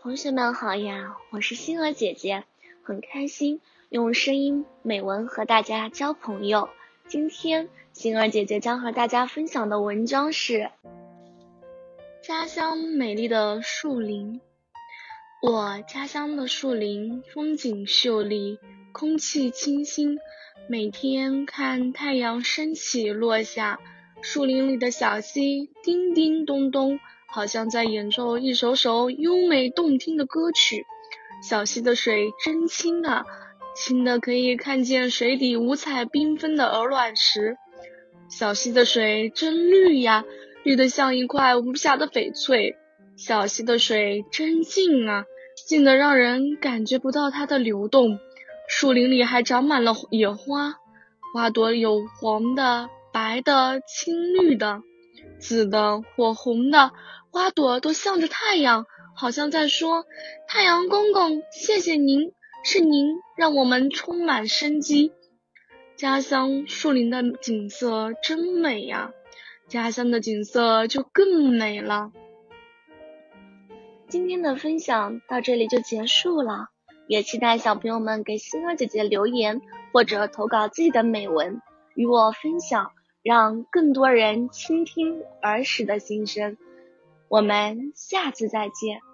同学们好呀，我是星儿姐姐，很开心用声音美文和大家交朋友。今天星儿姐姐将和大家分享的文章是家乡美丽的树林。我家乡的树林风景秀丽，空气清新，每天看太阳升起落下，树林里的小溪叮叮咚咚。好像在演奏一首首优美动听的歌曲。小溪的水真清啊，清的可以看见水底五彩缤纷的鹅卵石。小溪的水真绿呀，绿的像一块无瑕的翡翠。小溪的水真静啊，静的让人感觉不到它的流动。树林里还长满了野花，花朵有黄的、白的、青绿的。紫的、火红的花朵都向着太阳，好像在说：“太阳公公，谢谢您，是您让我们充满生机。”家乡树林的景色真美呀，家乡的景色就更美了。今天的分享到这里就结束了，也期待小朋友们给星儿姐姐留言或者投稿自己的美文与我分享。让更多人倾听儿时的心声。我们下次再见。